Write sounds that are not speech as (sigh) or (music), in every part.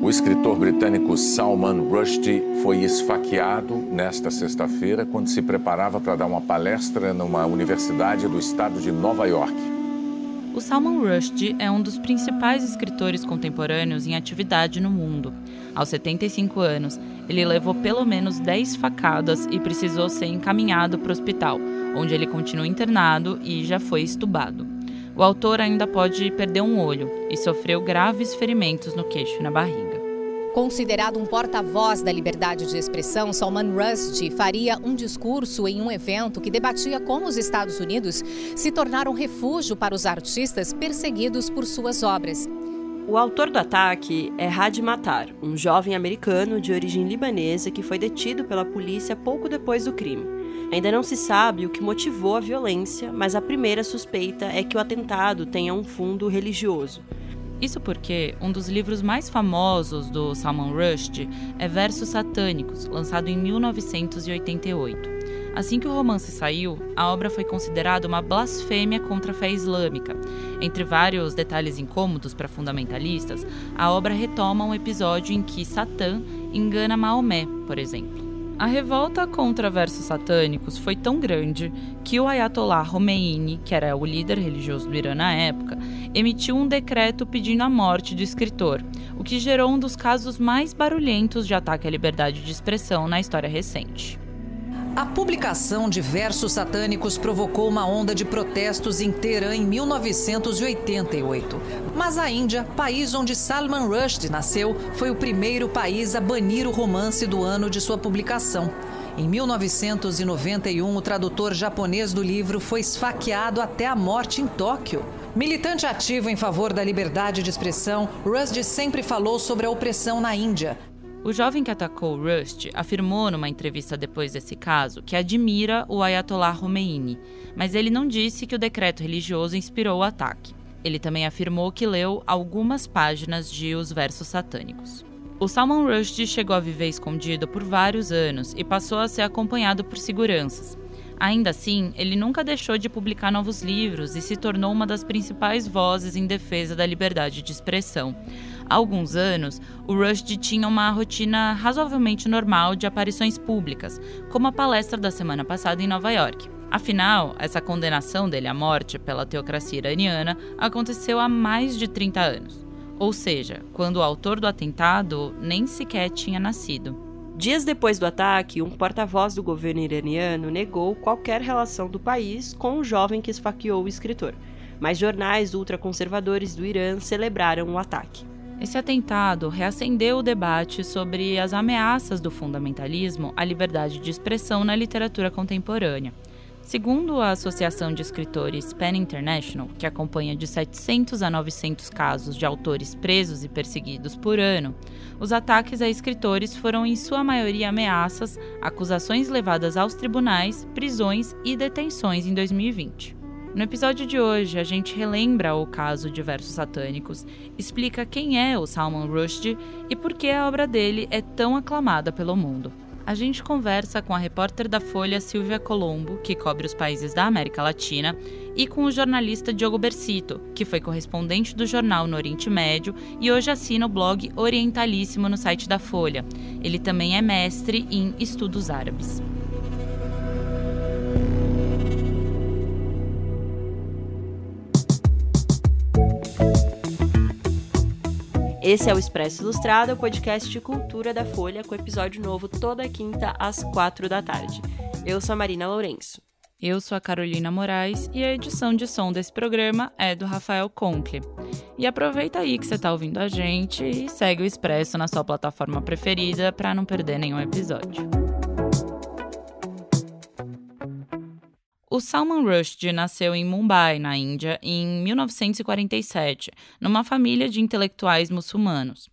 O escritor britânico Salman Rushdie foi esfaqueado nesta sexta-feira quando se preparava para dar uma palestra numa universidade do estado de Nova York. O Salman Rushdie é um dos principais escritores contemporâneos em atividade no mundo. Aos 75 anos, ele levou pelo menos 10 facadas e precisou ser encaminhado para o hospital, onde ele continua internado e já foi estubado. O autor ainda pode perder um olho e sofreu graves ferimentos no queixo e na barriga. Considerado um porta-voz da liberdade de expressão, Salman Rushdie faria um discurso em um evento que debatia como os Estados Unidos se tornaram refúgio para os artistas perseguidos por suas obras. O autor do ataque é Hadi Matar, um jovem americano de origem libanesa que foi detido pela polícia pouco depois do crime. Ainda não se sabe o que motivou a violência, mas a primeira suspeita é que o atentado tenha um fundo religioso. Isso porque um dos livros mais famosos do Salman Rushdie é Versos Satânicos, lançado em 1988. Assim que o romance saiu, a obra foi considerada uma blasfêmia contra a fé islâmica. Entre vários detalhes incômodos para fundamentalistas, a obra retoma um episódio em que Satã engana Maomé, por exemplo. A revolta contra versos satânicos foi tão grande que o Ayatollah Khomeini, que era o líder religioso do Irã na época, emitiu um decreto pedindo a morte do escritor, o que gerou um dos casos mais barulhentos de ataque à liberdade de expressão na história recente. A publicação de versos satânicos provocou uma onda de protestos em Teherã em 1988. Mas a Índia, país onde Salman Rushdie nasceu, foi o primeiro país a banir o romance do ano de sua publicação. Em 1991, o tradutor japonês do livro foi esfaqueado até a morte em Tóquio. Militante ativo em favor da liberdade de expressão, Rushdie sempre falou sobre a opressão na Índia. O jovem que atacou Rust afirmou numa entrevista depois desse caso que admira o Ayatollah Khomeini, mas ele não disse que o decreto religioso inspirou o ataque. Ele também afirmou que leu algumas páginas de Os Versos Satânicos. O Salman Rushdie chegou a viver escondido por vários anos e passou a ser acompanhado por seguranças. Ainda assim, ele nunca deixou de publicar novos livros e se tornou uma das principais vozes em defesa da liberdade de expressão. Há alguns anos, o Rushdie tinha uma rotina razoavelmente normal de aparições públicas, como a palestra da semana passada em Nova York. Afinal, essa condenação dele à morte pela teocracia iraniana aconteceu há mais de 30 anos. Ou seja, quando o autor do atentado nem sequer tinha nascido. Dias depois do ataque, um porta-voz do governo iraniano negou qualquer relação do país com o jovem que esfaqueou o escritor, mas jornais ultraconservadores do Irã celebraram o ataque. Esse atentado reacendeu o debate sobre as ameaças do fundamentalismo à liberdade de expressão na literatura contemporânea. Segundo a Associação de Escritores Pen International, que acompanha de 700 a 900 casos de autores presos e perseguidos por ano, os ataques a escritores foram em sua maioria ameaças, acusações levadas aos tribunais, prisões e detenções em 2020. No episódio de hoje, a gente relembra o caso de versos satânicos, explica quem é o Salman Rushdie e por que a obra dele é tão aclamada pelo mundo. A gente conversa com a repórter da Folha Silvia Colombo, que cobre os países da América Latina, e com o jornalista Diogo Bercito, que foi correspondente do jornal no Oriente Médio e hoje assina o blog Orientalíssimo no site da Folha. Ele também é mestre em estudos árabes. Esse é o Expresso Ilustrado, o podcast de cultura da Folha, com episódio novo toda quinta às quatro da tarde. Eu sou a Marina Lourenço. Eu sou a Carolina Moraes e a edição de som desse programa é do Rafael Conkle. E aproveita aí que você está ouvindo a gente e segue o Expresso na sua plataforma preferida para não perder nenhum episódio. O Salman Rushdie nasceu em Mumbai, na Índia, em 1947, numa família de intelectuais muçulmanos.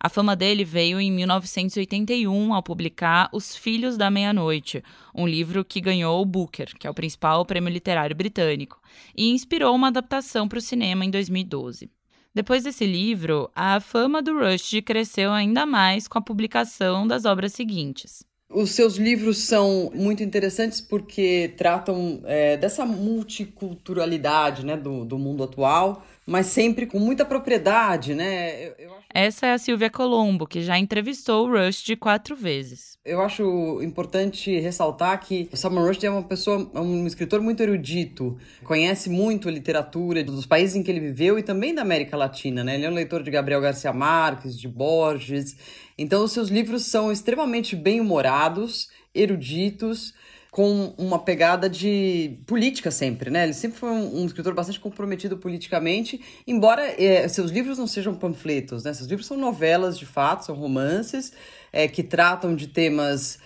A fama dele veio em 1981 ao publicar Os Filhos da Meia-Noite, um livro que ganhou o Booker, que é o principal prêmio literário britânico, e inspirou uma adaptação para o cinema em 2012. Depois desse livro, a fama do Rushdie cresceu ainda mais com a publicação das obras seguintes. Os seus livros são muito interessantes porque tratam é, dessa multiculturalidade né, do, do mundo atual, mas sempre com muita propriedade, né? Eu, eu acho... Essa é a Silvia Colombo, que já entrevistou o Rushdie quatro vezes. Eu acho importante ressaltar que o Salman Rushdie é uma pessoa, é um escritor muito erudito, conhece muito a literatura dos países em que ele viveu e também da América Latina, né? Ele é um leitor de Gabriel Garcia Marques, de Borges, então, os seus livros são extremamente bem-humorados, eruditos, com uma pegada de política sempre, né? Ele sempre foi um, um escritor bastante comprometido politicamente, embora é, seus livros não sejam panfletos, né? Seus livros são novelas, de fato, são romances é, que tratam de temas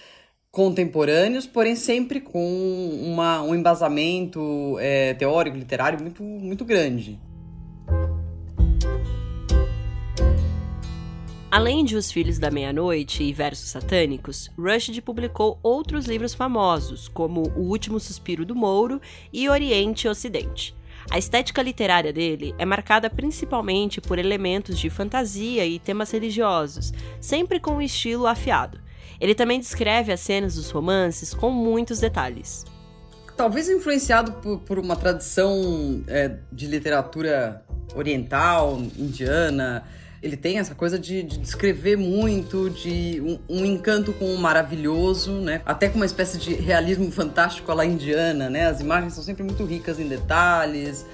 contemporâneos, porém sempre com uma, um embasamento é, teórico, literário muito, muito grande. Além de Os Filhos da Meia-Noite e Versos Satânicos, Rushdie publicou outros livros famosos, como O Último Suspiro do Mouro e Oriente e Ocidente. A estética literária dele é marcada principalmente por elementos de fantasia e temas religiosos, sempre com um estilo afiado. Ele também descreve as cenas dos romances com muitos detalhes. Talvez influenciado por, por uma tradição é, de literatura oriental, indiana, ele tem essa coisa de, de descrever muito, de um, um, encanto com o maravilhoso, né? Até com uma espécie de realismo fantástico à la indiana, né? As imagens são sempre muito ricas em detalhes.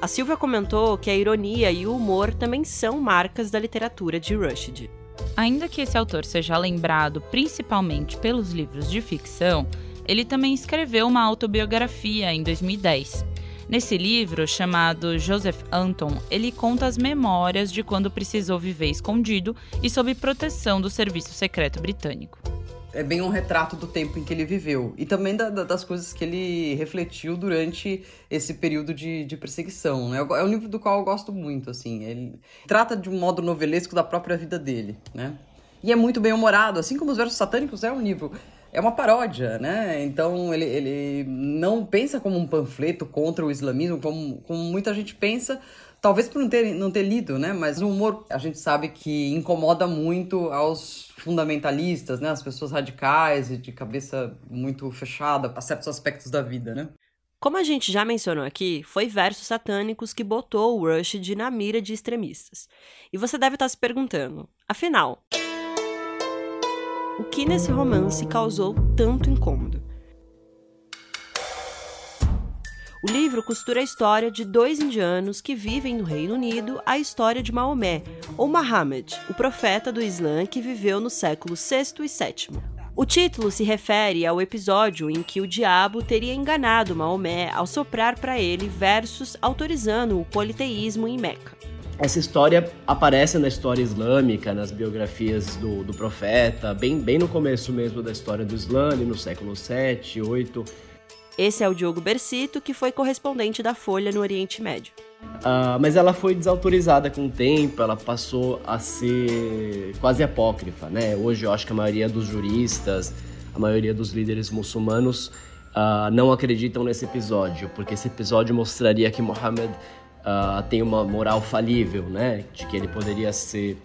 A Silvia comentou que a ironia e o humor também são marcas da literatura de Rushdie. Ainda que esse autor seja lembrado principalmente pelos livros de ficção, ele também escreveu uma autobiografia em 2010. Nesse livro, chamado Joseph Anton, ele conta as memórias de quando precisou viver escondido e sob proteção do Serviço Secreto Britânico. É bem um retrato do tempo em que ele viveu e também da, da, das coisas que ele refletiu durante esse período de, de perseguição. Né? É um livro do qual eu gosto muito, assim. Ele trata de um modo novelesco da própria vida dele, né? E é muito bem humorado, assim como os versos satânicos é um livro é uma paródia, né? Então ele, ele não pensa como um panfleto contra o islamismo, como, como muita gente pensa, talvez por não ter, não ter lido, né? Mas o humor a gente sabe que incomoda muito aos fundamentalistas, né? As pessoas radicais e de cabeça muito fechada a certos aspectos da vida, né? Como a gente já mencionou aqui, foi Versos Satânicos que botou o Rushdie na mira de extremistas. E você deve estar se perguntando, afinal, o que nesse romance causou tanto incômodo. O livro costura a história de dois indianos que vivem no Reino Unido a história de Maomé, ou Muhammad, o profeta do Islã que viveu no século VI e VII. O título se refere ao episódio em que o diabo teria enganado Maomé ao soprar para ele versos autorizando o politeísmo em Meca. Essa história aparece na história islâmica, nas biografias do, do profeta, bem, bem no começo mesmo da história do Islã, no século 7, 8. Esse é o Diogo Bersito, que foi correspondente da Folha no Oriente Médio. Uh, mas ela foi desautorizada com o tempo, ela passou a ser quase apócrifa, né? Hoje eu acho que a maioria dos juristas, a maioria dos líderes muçulmanos uh, não acreditam nesse episódio, porque esse episódio mostraria que Muhammad uh, tem uma moral falível, né? De que ele poderia ser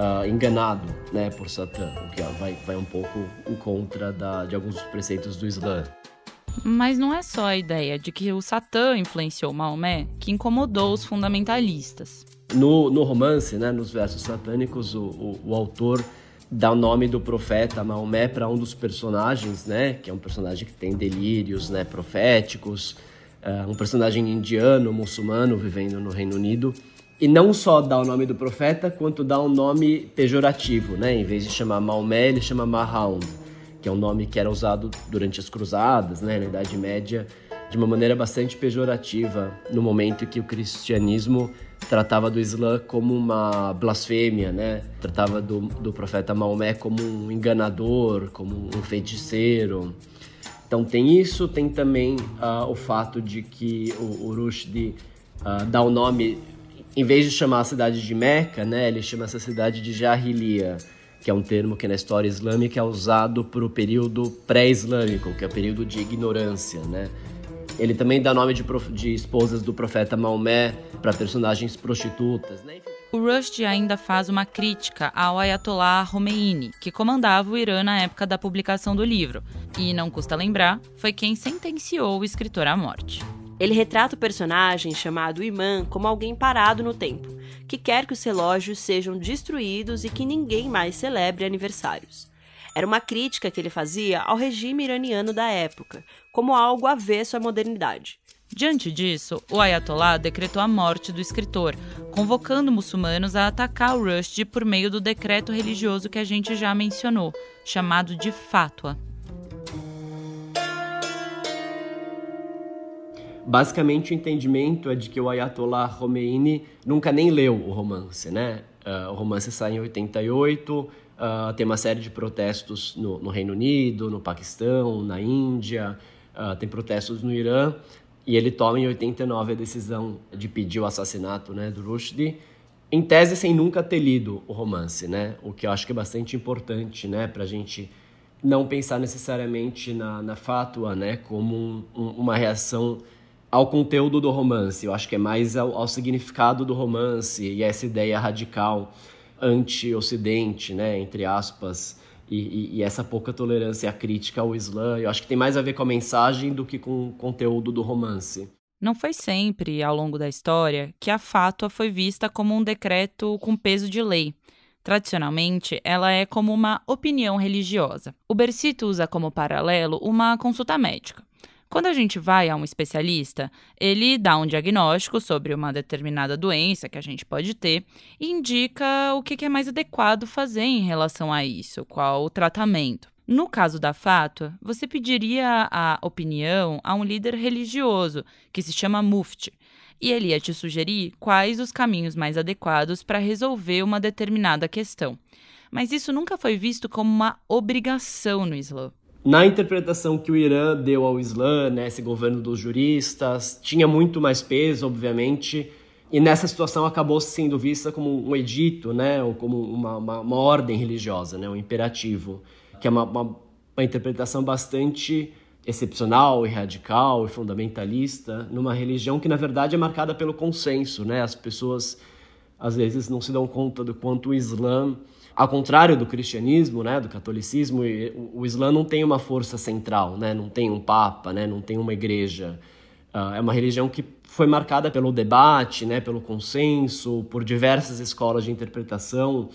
uh, enganado, né, por Satã, o que vai, vai um pouco em contra da, de alguns preceitos do Islã. Mas não é só a ideia de que o Satã influenciou Maomé que incomodou os fundamentalistas. No, no romance, né, nos versos satânicos, o, o, o autor dá o nome do profeta Maomé para um dos personagens, né, que é um personagem que tem delírios né, proféticos, um personagem indiano, muçulmano, vivendo no Reino Unido. E não só dá o nome do profeta, quanto dá um nome pejorativo, né? Em vez de chamar Maomé, ele chama Mahound, que é um nome que era usado durante as cruzadas, né? Na Idade Média, de uma maneira bastante pejorativa, no momento que o cristianismo tratava do Islã como uma blasfêmia, né? Tratava do, do profeta Maomé como um enganador, como um feiticeiro. Então tem isso, tem também uh, o fato de que o, o Rushdie uh, dá o nome, em vez de chamar a cidade de Meca, né, ele chama essa cidade de Jahiliya, que é um termo que na história islâmica é usado para o período pré-islâmico, que é o período de ignorância, né? Ele também dá nome de, de esposas do profeta Maomé para personagens prostitutas, né? Enfim. O Rushdie ainda faz uma crítica ao Ayatollah Khomeini, que comandava o Irã na época da publicação do livro, e, não custa lembrar, foi quem sentenciou o escritor à morte. Ele retrata o personagem chamado Imã como alguém parado no tempo, que quer que os relógios sejam destruídos e que ninguém mais celebre aniversários. Era uma crítica que ele fazia ao regime iraniano da época, como algo avesso à modernidade. Diante disso, o Ayatollah decretou a morte do escritor, convocando muçulmanos a atacar o Rushdie por meio do decreto religioso que a gente já mencionou, chamado de Fatwa. Basicamente, o entendimento é de que o Ayatollah Khomeini nunca nem leu o romance, né? Uh, o romance sai em 88, uh, tem uma série de protestos no, no, Reino Unido, no Paquistão, na Índia, uh, tem protestos no Irã, e ele toma em 89 a decisão de pedir o assassinato né, do Rushdie, em tese sem nunca ter lido o romance, né? O que eu acho que é bastante importante, né, para a gente não pensar necessariamente na, na fátua, né, como um, um, uma reação ao conteúdo do romance. Eu acho que é mais ao, ao significado do romance e essa ideia radical anti-ocidente, né, entre aspas, e, e, e, essa pouca tolerância à crítica ao Islã. Eu acho que tem mais a ver com a mensagem do que com o conteúdo do romance. Não foi sempre, ao longo da história, que a fátua foi vista como um decreto com peso de lei. Tradicionalmente, ela é como uma opinião religiosa. O Bercito usa como paralelo uma consulta médica. Quando a gente vai a um especialista, ele dá um diagnóstico sobre uma determinada doença que a gente pode ter e indica o que é mais adequado fazer em relação a isso, qual o tratamento. No caso da fátua, você pediria a opinião a um líder religioso, que se chama mufti, e ele ia te sugerir quais os caminhos mais adequados para resolver uma determinada questão. Mas isso nunca foi visto como uma obrigação no Islã na interpretação que o Irã deu ao Islã, né, esse governo dos juristas, tinha muito mais peso, obviamente, e nessa situação acabou sendo vista como um edito, né, ou como uma, uma, uma ordem religiosa, né, um imperativo, que é uma, uma, uma interpretação bastante excepcional e radical e fundamentalista numa religião que na verdade é marcada pelo consenso, né? As pessoas às vezes não se dão conta do quanto o Islã ao contrário do cristianismo, né, do catolicismo, o, Islã não tem uma força central, né, não tem um papa, né, não tem uma igreja. Uh, é uma religião que foi marcada pelo debate, né, pelo consenso, por diversas escolas de interpretação.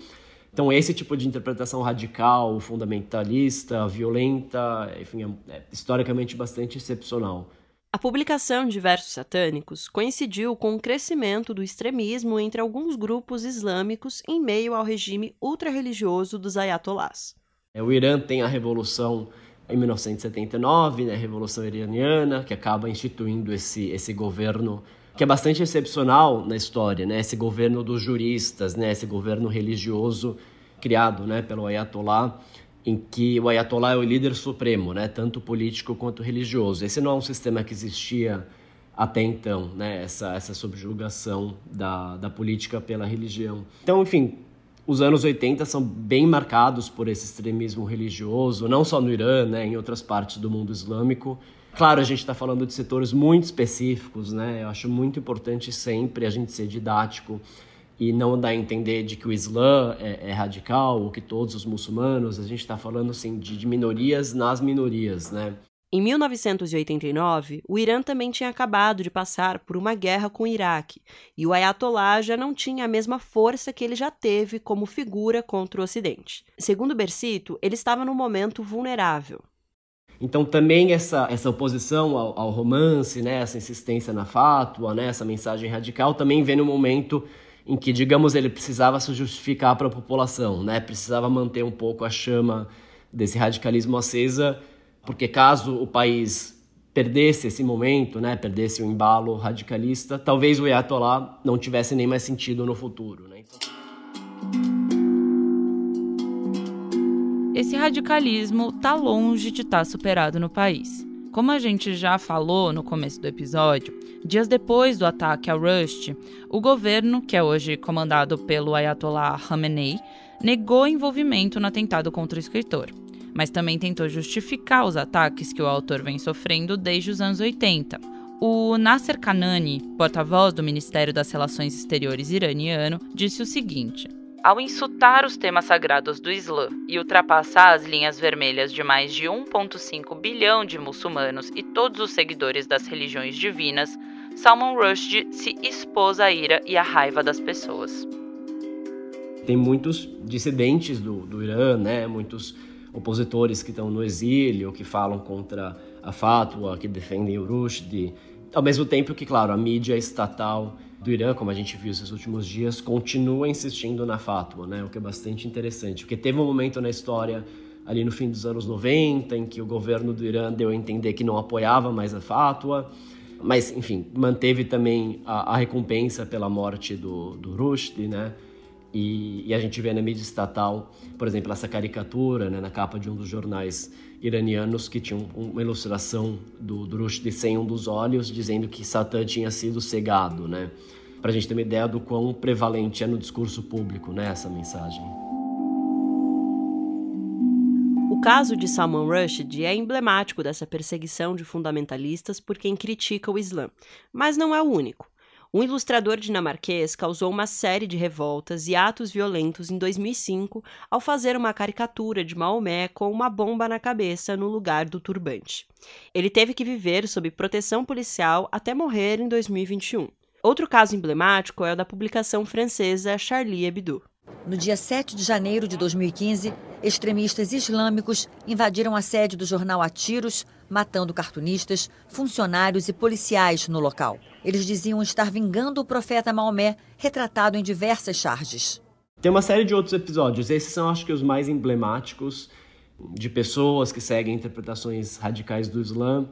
Então, esse tipo de interpretação radical, fundamentalista, violenta, enfim, é, é historicamente bastante excepcional. A publicação de versos satânicos coincidiu com o crescimento do extremismo entre alguns grupos islâmicos em meio ao regime ultra-religioso dos ayatollahs. É, o Irã tem a revolução em 1979, né, a revolução iraniana, que acaba instituindo esse, esse governo que é bastante excepcional na história, né, esse governo dos juristas, né, esse governo religioso criado né, pelo ayatollah em que o Ayatollah é o líder supremo, né, tanto político quanto religioso. Esse não é um sistema que existia até então, né, essa, essa subjugação da, da política pela religião. Então, enfim, os anos 80 são bem marcados por esse extremismo religioso, não só no Irã, né, em outras partes do mundo islâmico. Claro, a gente está falando de setores muito específicos, né? Eu acho muito importante sempre a gente ser didático e não dá a entender de que o Islã é, é radical ou que todos os muçulmanos, a gente está falando assim de, de minorias nas minorias, né? Em 1989, o Irã também tinha acabado de passar por uma guerra com o Iraque, e o Ayatollah já não tinha a mesma força que ele já teve como figura contra o Ocidente. Segundo Bercito, ele estava num momento vulnerável. Então também essa, essa oposição ao, ao romance, né, essa insistência na fátua, né, essa mensagem radical, também vem no momento em que, digamos, ele precisava se justificar para a população, né? Precisava manter um pouco a chama desse radicalismo acesa, porque caso o país perdesse esse momento, né, perdesse o embalo radicalista, talvez o Ayatollah não tivesse nem mais sentido no futuro, né? Então... Esse radicalismo está longe de estar tá superado no país. Como a gente já falou no começo do episódio, dias depois do ataque ao Rushdie, o governo, que é hoje comandado pelo Ayatollah Khamenei, negou envolvimento no atentado contra o escritor, mas também tentou justificar os ataques que o autor vem sofrendo desde os anos 80. O Nasser Kanani, porta-voz do Ministério das Relações Exteriores iraniano, disse o seguinte: Ao insultar os temas sagrados do Islã e ultrapassar as linhas vermelhas de mais de 1,5 bilhão de muçulmanos e todos os seguidores das religiões divinas, Salman Rushdie se expôs à ira e à raiva das pessoas. Tem muitos dissidentes do, do Irã, né? muitos opositores que estão no exílio, que falam contra a fatwa, que defendem o Rushdie. Ao mesmo tempo que, claro, a mídia estatal do Irã, como a gente viu esses últimos dias, continua insistindo na fatwa, né? o que é bastante interessante. Porque teve um momento na história, ali no fim dos anos 90, em que o governo do Irã deu a entender que não apoiava mais a fatwa, mas, enfim, manteve também a, a recompensa pela morte do, do Rushdie, né? E, e, a gente vê na mídia estatal, por exemplo, essa caricatura né, na capa de um dos jornais iranianos que tinha uma ilustração do, do Rushdie sem um dos olhos, dizendo que Satã tinha sido cegado, né? Para a gente ter uma ideia do quão prevalente é no discurso público né, essa mensagem. Caso de Salman Rushdie é emblemático dessa perseguição de fundamentalistas por quem critica o Islã, mas não é o único. Um ilustrador dinamarquês causou uma série de revoltas e atos violentos em 2005 ao fazer uma caricatura de Maomé com uma bomba na cabeça no lugar do turbante. Ele teve que viver sob proteção policial até morrer em 2021. Outro caso emblemático é o da publicação francesa Charlie Hebdo. No dia 7 de janeiro de 2015, extremistas islâmicos invadiram a sede do jornal a tiros, matando cartunistas, funcionários e policiais no local. Eles diziam estar vingando o profeta Maomé, retratado em diversas charges. Tem uma série de outros episódios. Esses são, acho que, os mais emblemáticos de pessoas que seguem interpretações radicais do Islã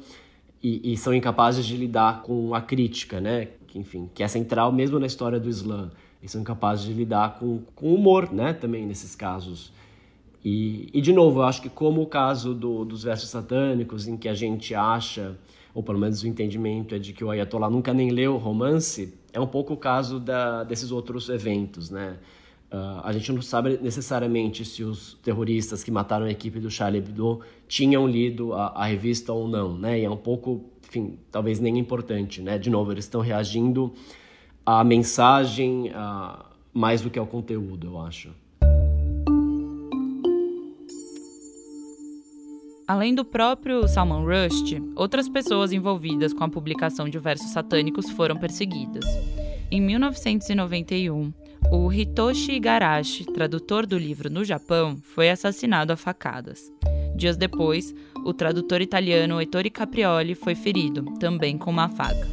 e, e são incapazes de lidar com a crítica, né? Que, enfim, que é central mesmo na história do Islã. E são incapazes de lidar com, com humor, né? Também nesses casos. E, e, de novo, eu acho que como o caso do, dos versos satânicos, em que a gente acha, ou pelo menos o entendimento é de que o Ayatollah nunca nem leu o romance, é um pouco o caso da, desses outros eventos, né? Uh, a gente não sabe necessariamente se os terroristas que mataram a equipe do Charlie Hebdo tinham lido a, a revista ou não, né? E é um pouco, enfim, talvez nem importante, né? De novo, eles estão reagindo à mensagem mais do que ao conteúdo, eu acho. Além do próprio Salman Rushdie, outras pessoas envolvidas com a publicação de versos satânicos foram perseguidas. Em 1991, o Hitoshi Igarashi, tradutor do livro no Japão, foi assassinado a facadas. Dias depois, o tradutor italiano Ettore Caprioli foi ferido, também com uma faca.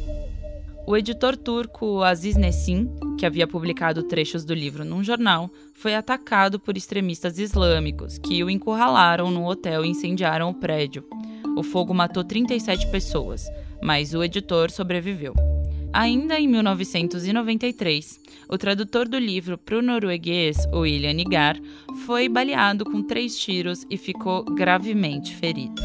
O editor turco Aziz Nesin, que havia publicado trechos do livro num jornal, foi atacado por extremistas islâmicos, que o encurralaram no hotel e incendiaram o prédio. O fogo matou 37 pessoas, mas o editor sobreviveu. Ainda em 1993, o tradutor do livro para o norueguês, William Nigar, foi baleado com três tiros e ficou gravemente ferido.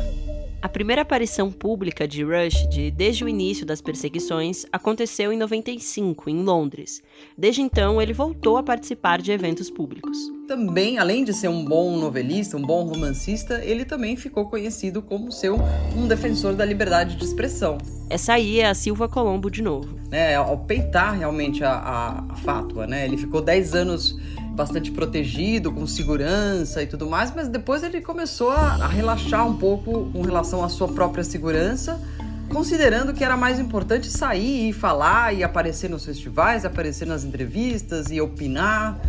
A primeira aparição pública de Rushdie desde o início das perseguições aconteceu em 95, em Londres. Desde então, ele voltou a participar de eventos públicos. Também, além de ser um bom novelista, um bom romancista, ele também ficou conhecido como ser um defensor da liberdade de expressão. Essa aí é a Silva Colombo de novo. É, ao peitar realmente a, a, a fátua, né? Ele ficou 10 anos bastante protegido, com segurança e tudo mais, mas depois ele começou a, a relaxar um pouco com relação à sua própria segurança, considerando que era mais importante sair e falar e aparecer nos festivais, aparecer nas entrevistas e opinar,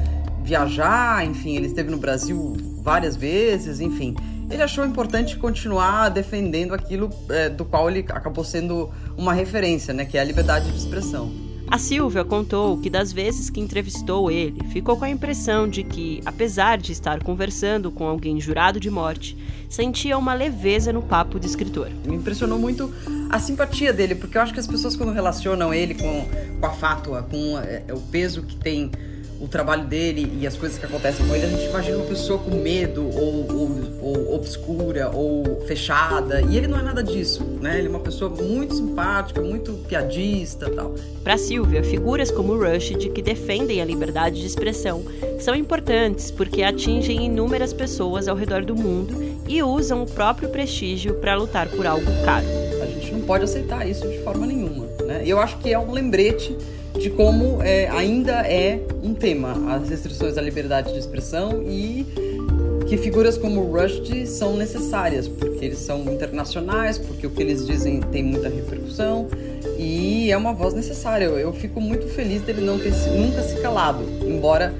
viajar, enfim, ele esteve no Brasil várias vezes, enfim. Ele achou importante continuar defendendo aquilo é, do qual ele acabou sendo uma referência, né, que é a liberdade de expressão. A Silvia contou que das vezes que entrevistou ele, ficou com a impressão de que, apesar de estar conversando com alguém jurado de morte, sentia uma leveza no papo de escritor. Me impressionou muito a simpatia dele, porque eu acho que as pessoas quando relacionam ele com, com a fátua, com é, o peso que tem o trabalho dele e as coisas que acontecem com ele, a gente imagina uma pessoa com medo ou, ou, ou, obscura ou fechada. E ele não é nada disso, né? Ele é uma pessoa muito simpática, muito piadista tal. Para Silvia, figuras como Rushdie que defendem a liberdade de expressão são importantes porque atingem inúmeras pessoas ao redor do mundo e usam o próprio prestígio para lutar por algo caro. A gente não pode aceitar isso de forma nenhuma. Né? Eu acho que é um lembrete de como é, ainda é um tema as restrições à liberdade de expressão e que figuras como Rushdie são necessárias, porque eles são internacionais, porque o que eles dizem tem muita repercussão e é uma voz necessária. Eu, fico muito feliz dele não ter nunca se calado, embora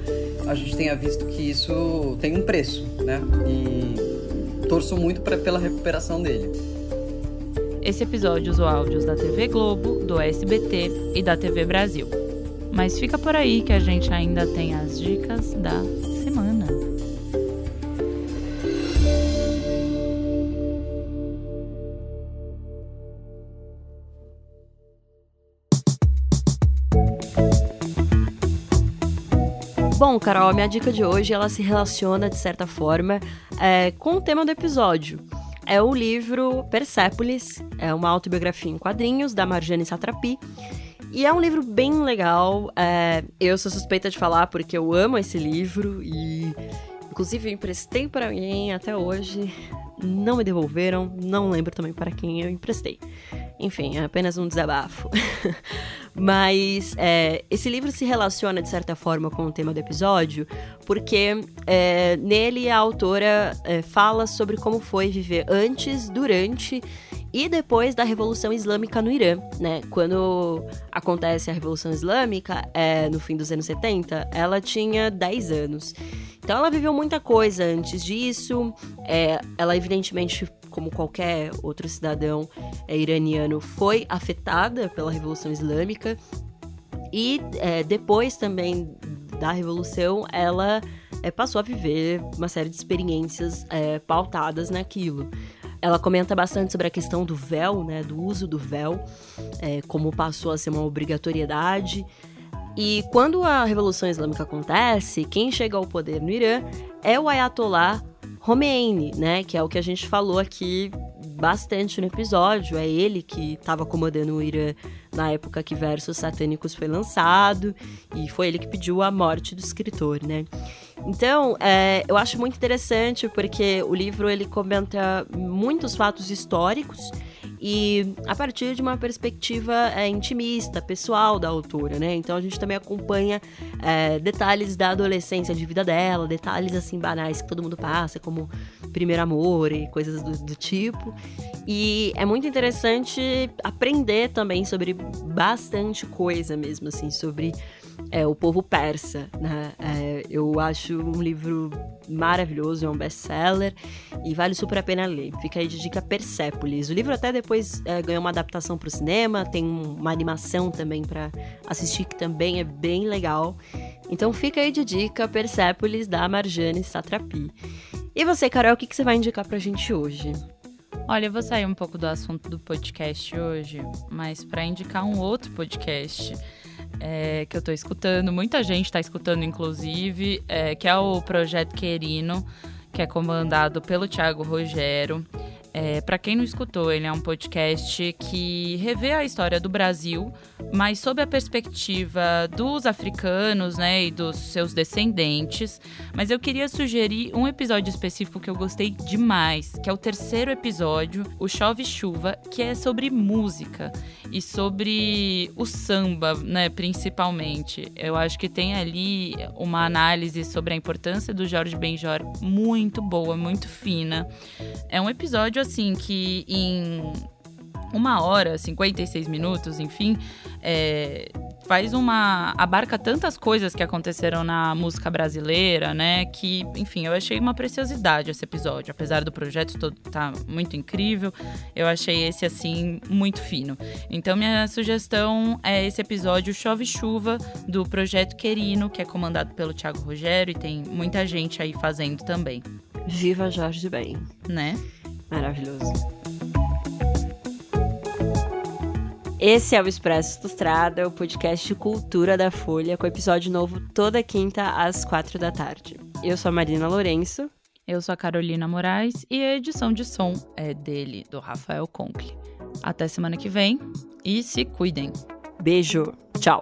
a gente tenha visto que isso tem um preço, né? E torço muito pra, pela recuperação dele. Esse episódio usou áudios da TV Globo, do SBT e da TV Brasil. Mas fica por aí que a gente ainda tem as dicas da semana. Bom, Carol, a minha dica de hoje ela se relaciona, de certa forma, é, com o tema do episódio. É o livro Persépolis, é uma autobiografia em quadrinhos da Marjane Satrapi. E é um livro bem legal. É, eu sou suspeita de falar porque eu amo esse livro e, inclusive, eu emprestei para alguém até hoje. Não me devolveram, não lembro também para quem eu emprestei. Enfim, é apenas um desabafo. (laughs) Mas é, esse livro se relaciona, de certa forma, com o tema do episódio, porque é, nele a autora é, fala sobre como foi viver antes, durante e depois da Revolução Islâmica no Irã, né? Quando acontece a Revolução Islâmica, é, no fim dos anos 70, ela tinha 10 anos. Então ela viveu muita coisa antes disso. É, ela, evidentemente, como qualquer outro cidadão é, iraniano, foi afetada pela Revolução Islâmica. E é, depois também da Revolução, ela é, passou a viver uma série de experiências é, pautadas naquilo. Ela comenta bastante sobre a questão do véu, né, do uso do véu, é, como passou a ser uma obrigatoriedade. E quando a Revolução Islâmica acontece, quem chega ao poder no Irã é o Ayatollah Khomeini, né? Que é o que a gente falou aqui bastante no episódio. É ele que estava comandando o Irã na época que Versos Satânicos foi lançado e foi ele que pediu a morte do escritor, né? Então, é, eu acho muito interessante porque o livro ele comenta muitos fatos históricos e a partir de uma perspectiva é, intimista, pessoal da autora, né? Então a gente também acompanha é, detalhes da adolescência de vida dela, detalhes assim banais que todo mundo passa, como primeiro amor e coisas do, do tipo. E é muito interessante aprender também sobre bastante coisa mesmo, assim, sobre é, o povo persa, né? É, eu acho um livro maravilhoso, é um best-seller e vale super a pena ler. Fica aí de dica Persépolis. O livro até depois é, ganhou uma adaptação para o cinema, tem uma animação também para assistir que também é bem legal. Então fica aí de dica Persépolis da Marjane Satrapi. E você, Carol, o que, que você vai indicar pra gente hoje? Olha, eu vou sair um pouco do assunto do podcast hoje, mas para indicar um outro podcast é, que eu tô escutando, muita gente tá escutando, inclusive, é, que é o Projeto Querino, que é comandado pelo Thiago Rogero. É, para quem não escutou, ele é um podcast que revê a história do Brasil, mas sob a perspectiva dos africanos, né, e dos seus descendentes. Mas eu queria sugerir um episódio específico que eu gostei demais, que é o terceiro episódio, o Chove Chuva, que é sobre música e sobre o samba, né, principalmente. Eu acho que tem ali uma análise sobre a importância do Jorge Benjor muito boa, muito fina. É um episódio assim que em uma hora, 56 minutos, enfim, é, faz uma. abarca tantas coisas que aconteceram na música brasileira, né? Que, enfim, eu achei uma preciosidade esse episódio. Apesar do projeto todo estar tá muito incrível, eu achei esse, assim, muito fino. Então, minha sugestão é esse episódio Chove Chuva, do Projeto Querino, que é comandado pelo Thiago Rogério e tem muita gente aí fazendo também. Viva Jorge Ben. Né? Maravilhoso. Esse é o Expresso Ilustrada, o podcast de cultura da Folha, com episódio novo toda quinta às quatro da tarde. Eu sou a Marina Lourenço. Eu sou a Carolina Moraes e a edição de som é dele, do Rafael Conkle. Até semana que vem e se cuidem. Beijo. Tchau.